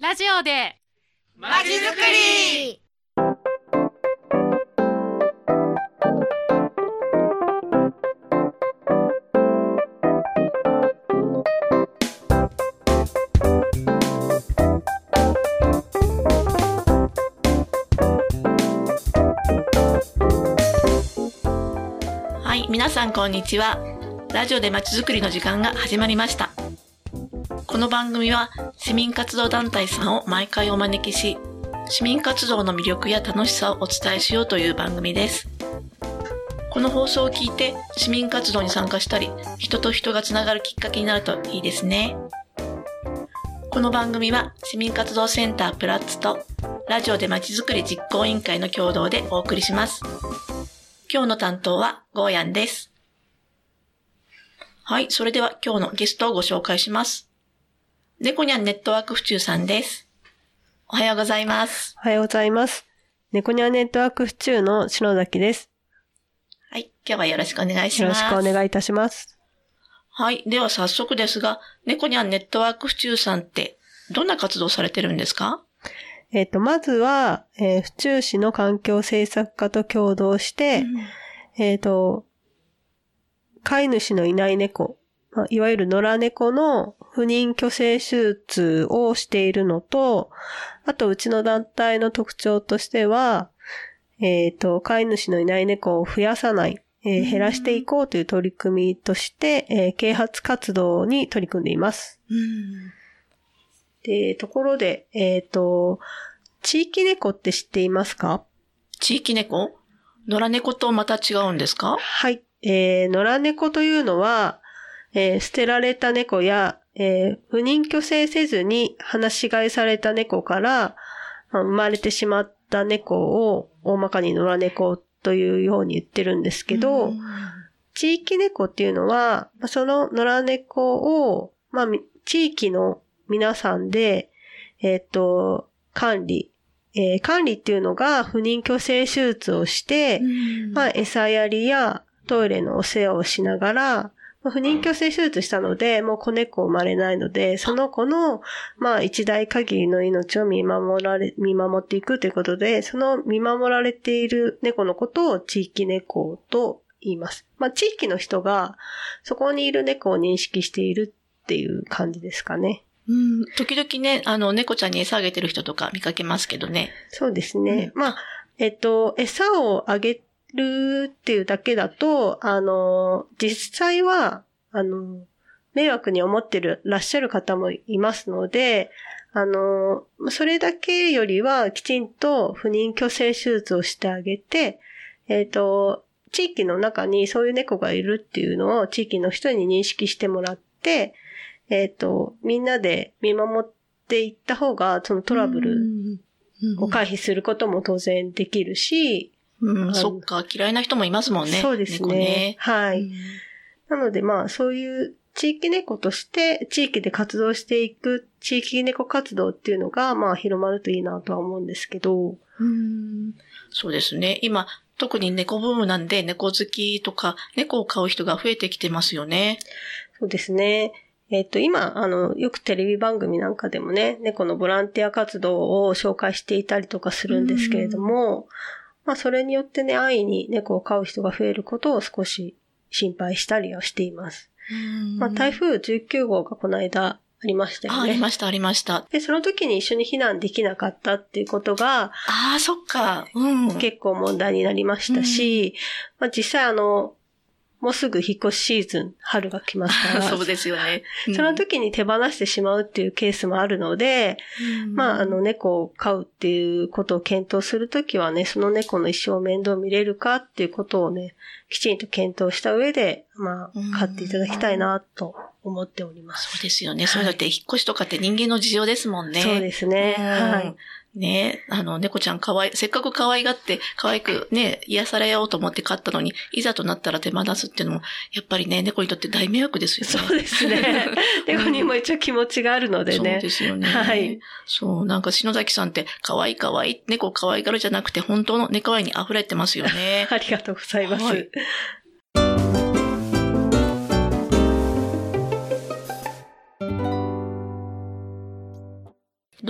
ラジオでまちづくりはい、皆さんこんにちは。ラジオでまちづくりの時間が始まりました。この番組は市民活動団体さんを毎回お招きし、市民活動の魅力や楽しさをお伝えしようという番組です。この放送を聞いて市民活動に参加したり、人と人がつながるきっかけになるといいですね。この番組は市民活動センタープラッツとラジオでまちづくり実行委員会の共同でお送りします。今日の担当はゴーヤンです。はい、それでは今日のゲストをご紹介します。猫にゃんネットワーク府中さんです。おはようございます。おはようございます。猫ニャンネットワーク府中の篠崎です。はい、今日はよろしくお願いしよろます。しくお願いいたします。はい、では早速ですが、猫にゃんネットワーク府中さんってどんな活動されてるんですか？えっ、と、まずは、えー府中市の環境政策課と共同して、えっ、と、飼い主のいない猫、まあいわゆる野良猫の不妊去勢手術をしているのと、あと、うちの団体の特徴としては、えっ、と、飼い主のいない猫を増やさない、えー減らしていこうという取り組みとして、えー啓発活動に取り組んでいます。うん。で、ところで、えっ、と、地域猫って知っていますか？地域猫？野良猫とまた違うんですか？はい。えー、野良猫というのは、えー捨てられた猫や、えー不妊去勢せずに放し飼いされた猫から、まあ生まれてしまった猫を大まかに野良猫というように言ってるんですけど、うん。地域猫っていうのは、まあその野良猫を、まあ、み地域の皆さんで、えっ、と、管理、えー管理っていうのが不妊去勢手術をして、まあ、餌やりやトイレのお世話をしながら、まあ不妊去勢手術したので、もう子猫生まれないので、その子の、まあ、一代限りの命を見守られ、見守っていくということで、その見守られている猫のことを地域猫と言います。まあ、地域の人が、そこにいる猫を認識しているっていう感じですかね。うん、時々ね、あの、猫ちゃんに餌あげてる人とか見かけますけどね。そうですね。まあ、えっと、餌をあげるっていうだけだと、あの、実際は、あの、迷惑に思ってる、らっしゃる方もいますので、あの、それだけよりはきちんと不妊去勢手術をしてあげて、えっと、地域の中にそういう猫がいるっていうのを地域の人に認識してもらって、えっと、みんなで見守っていった方が、そのトラブルを回避することも当然できるし、うん、のそっか、嫌いな人もいますもんね。そうです猫ね。はい。うんなのでまあそういう地域猫として地域で活動していく地域猫活動っていうのがまあ広まるといいなとは思うんですけど、うんそうですね。今、特に猫ブームなんで、猫好きとか、猫を飼う人が増えてきてますよね。そうですね。えっ、と、今、あの、よくテレビ番組なんかでもね、猫のボランティア活動を紹介していたりとかするんですけれども、まあ、それによってね、安易に猫を飼う人が増えることを少し心配したりはしています。まあ、台風19号がこの間ありましたよあ、ね。ありました、ありました。で、その時に一緒に避難できなかったっていうことがああ、そっか。うん。結構問題になりましたし、まあ実際あの、もうすぐ引っ越しシーズン、春が来ますから、そうですよね。うんその、時に手放してしまうっていうケースもあるので、まああの猫を飼うっていうことを検討するときはね、その猫の一生面倒見れるかっていうことをね、きちんと検討した上で、まうんあ飼っていただきたいなと思っております。そうですよね。そういうのって引っ越しとかって人間の事情ですもんね。そうですね。うんはい。ねあの、猫ちゃん可愛い、せっかく可愛がって、可愛くね、癒されようと思って飼ったのに、いざとなったら手放すっていうのも、やっぱりね、猫にとって大迷惑ですよね。そうですね。猫にも一応気持ちがあるのでそうね。ですよね。はい。そう、なんか篠崎さんって、可愛い可愛い、猫可愛がるじゃなくて、本当の猫愛に溢れてますよね。ありがとうございます。はい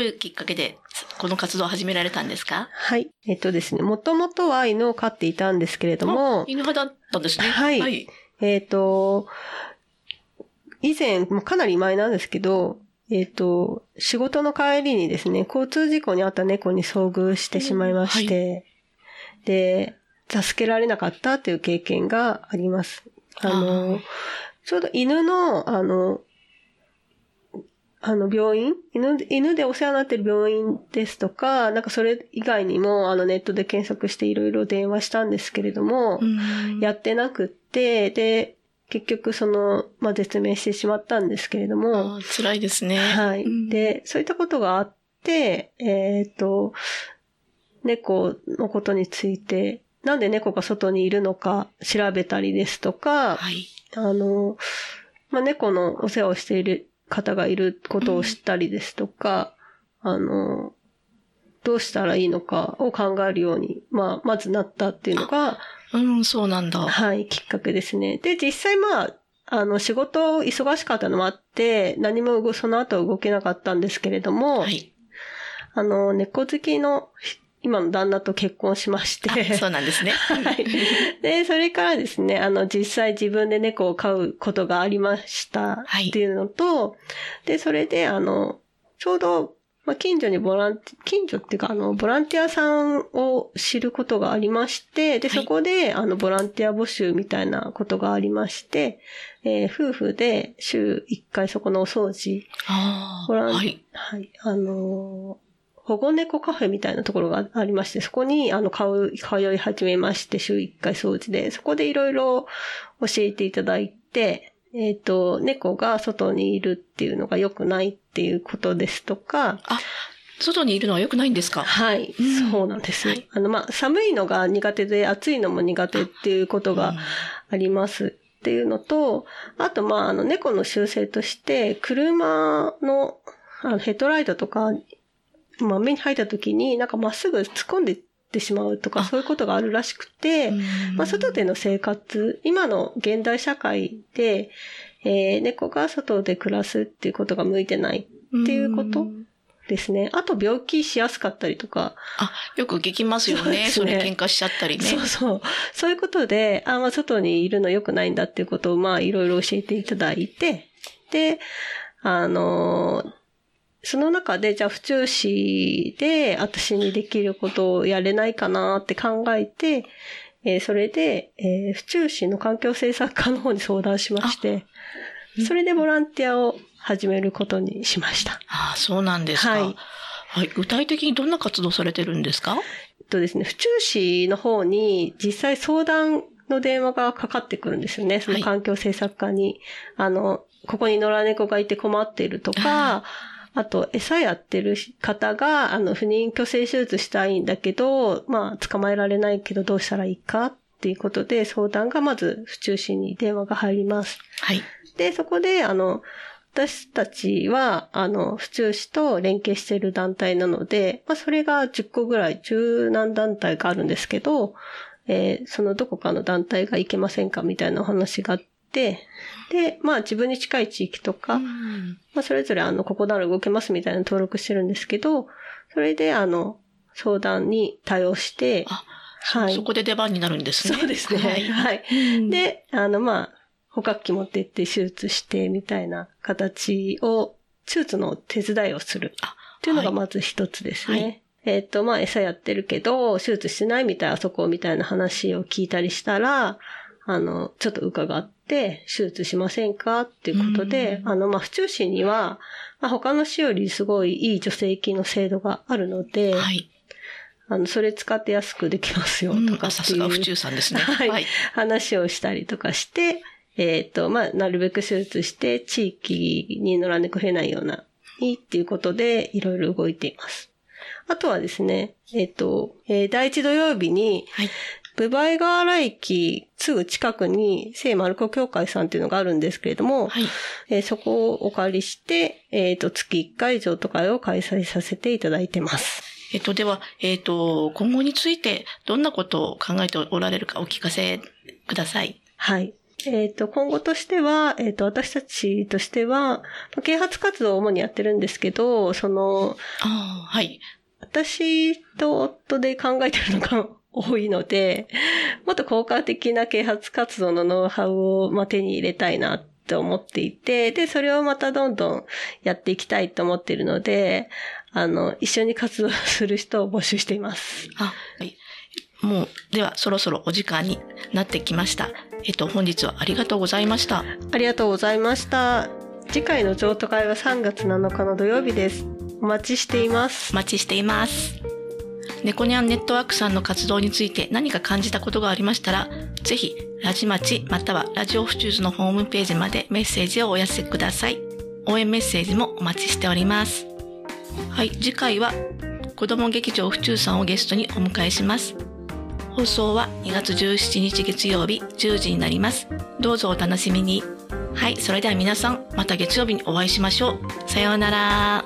ういうきっかけでこの活動を始められたんですか？はい。えっとですね、もともとは犬を飼っていたんですけれども、犬派だったんですね。はいはい。えっ、と、以前、かなり前なんですけど、えっ、と、仕事の帰りにですね、交通事故に遭った猫に遭遇してしまいまして、で、助けられなかったっていう経験があります。あの、ちょうど犬の、あの、あの、病院？犬、犬でお世話になってる病院ですとか、なんかそれ以外にも、あの、ネットで検索していろいろ電話したんですけれども、うんやってなくって、で、結局その、まあ、絶命してしまったんですけれども、辛いですね。はい。うんで、そういったことがあって、えっ、と、猫のことについて、なんで猫が外にいるのか調べたりですとか、はい。あの、まあ、猫のお世話をしている方がいることを知ったりですとか、あの、どうしたらいいのかを考えるように、まあ、まずなったっていうのが、うん、そうなんだ。はい、きっかけですね。で、実際まあ、あの、仕事忙しかったのもあって、何も動その後動けなかったんですけれども、はい。あの、猫好きの今の旦那と結婚しまして、あそうなんですね。はい。で、それからですね、あの、実際自分で猫を飼うことがありましたはいっていうのと、で、それで、あの、ちょうど、まあ、近所にボランティ、近所っていうか、あの、ボランティアさんを知ることがありまして、で、はいそこで、あの、ボランティア募集みたいなことがありまして、えー夫婦で週1回そこのお掃除、ああ。ボランはい。はい。あのー保護猫カフェみたいなところがありまして、そこに、あの、通う、通い始めまして、週1回掃除で、そこでいろいろ教えていただいて、えっ、と、猫が外にいるっていうのが良くないっていうことですとか、あ、外にいるのは良くないんですか？はい、うん。そうなんです。はい。あの、まあ、寒いのが苦手で、暑いのも苦手っていうことがあります。っていうのと、あと、まあ、あの、猫の習性として、車の、あの、ヘッドライトとか、まあ、目に入った時になんかまっすぐ突っ込んでいってしまうとか、あそういうことがあるらしくて、うんまあ、外での生活、今の現代社会で、えー猫が外で暮らすっていうことが向いてないっていうことんですね。あと病気しやすかったりとか、あ、よく聞きますよね。そねそれ喧嘩しちゃったりね。そうそう。そういうことで、あ、まあ、外にいるの良くないんだっていうことを、まあ、いろいろ教えていただいて、で、あのーその中で、じゃあ、府中市で私にできることをやれないかなって考えて、えーそれで、えー府中市の環境政策課の方に相談しまして、それでボランティアを始めることにしました。ああ、そうなんですか。はいはい。具体的にどんな活動されてるんですか？えっとですね、府中市の方に実際相談の電話がかかってくるんですよね。その環境政策課に。あの、ここに野良猫がいて困っているとか、あと、餌やってる方が、あの、不妊去勢手術したいんだけど、まあ、捕まえられないけどどうしたらいいか？っていうことで相談がまず府中市に電話が入ります。はい。で、そこで、あの、私たちは、あの、府中市と連携している団体なので、まあ、それが10個ぐらい、十何団体があるんですけど、えーそのどこかの団体が行けませんかみたいなお話があって、で、まあ自分に近い地域とか、うんまあそれぞれあの、ここなら動けますみたいな登録してるんですけど、それであの、相談に対応して、あ、はい。そこで出番になるんですね。そうですね。はい。はい。うん、で、あの、まあ、捕獲器持って行って手術してみたいな形を、手術の手伝いをするあっていうのがまず一つですね。はいえっ、と、まあ、餌やってるけど、手術してないみたい、あそこみたいな話を聞いたりしたら、あの、ちょっと伺って、手術しませんかっていうことで、うんあの、まあ、府中市には、まあ、他の市よりすごいいい助成金の制度があるので、はい。あの、それ使って安くできますようんとかさすが府中さんですね。はいはい。話をしたりとかして、えっ、と、まあ、なるべく手術して、地域に野良猫増えないような、にっていうことで、いろいろ動いています。あとはですね、えっ、と、えー第一土曜日に、はい。ブバイ河原駅すぐ近くに聖マルコ協会さんっていうのがあるんですけれども、はい。えーそこをお借りして、えっ、と、月1回譲渡会を開催させていただいてます。えっと、では、えっと、今後についてどんなことを考えておられるかお聞かせください。はい。えっ、と、今後としては、えっ、と、私たちとしては、啓発活動を主にやってるんですけど、その、ああ、はい。私と夫で考えてるのが多いので、もっと効果的な啓発活動のノウハウを、まあ、手に入れたいなって思っていて、で、それをまたどんどんやっていきたいと思っているので、あの、一緒に活動する人を募集しています。あ、はい。もう、では、そろそろお時間になってきました。えっと、本日はありがとうございました。ありがとうございました。次回の譲渡会は3月7日の土曜日です。お待ちしていますお。待ちしています。猫ニャンネットワークさんの活動について何か感じたことがありましたら、ぜひ、ラジマチまたはラジオフチューズのホームページまでメッセージをお寄せください。応援メッセージもお待ちしております。はい、次回は子供劇場府中さんをゲストにお迎えします。放送は2月17日月曜日10時になります。どうぞお楽しみに。はい、それでは皆さん、また月曜日にお会いしましょう。さようなら。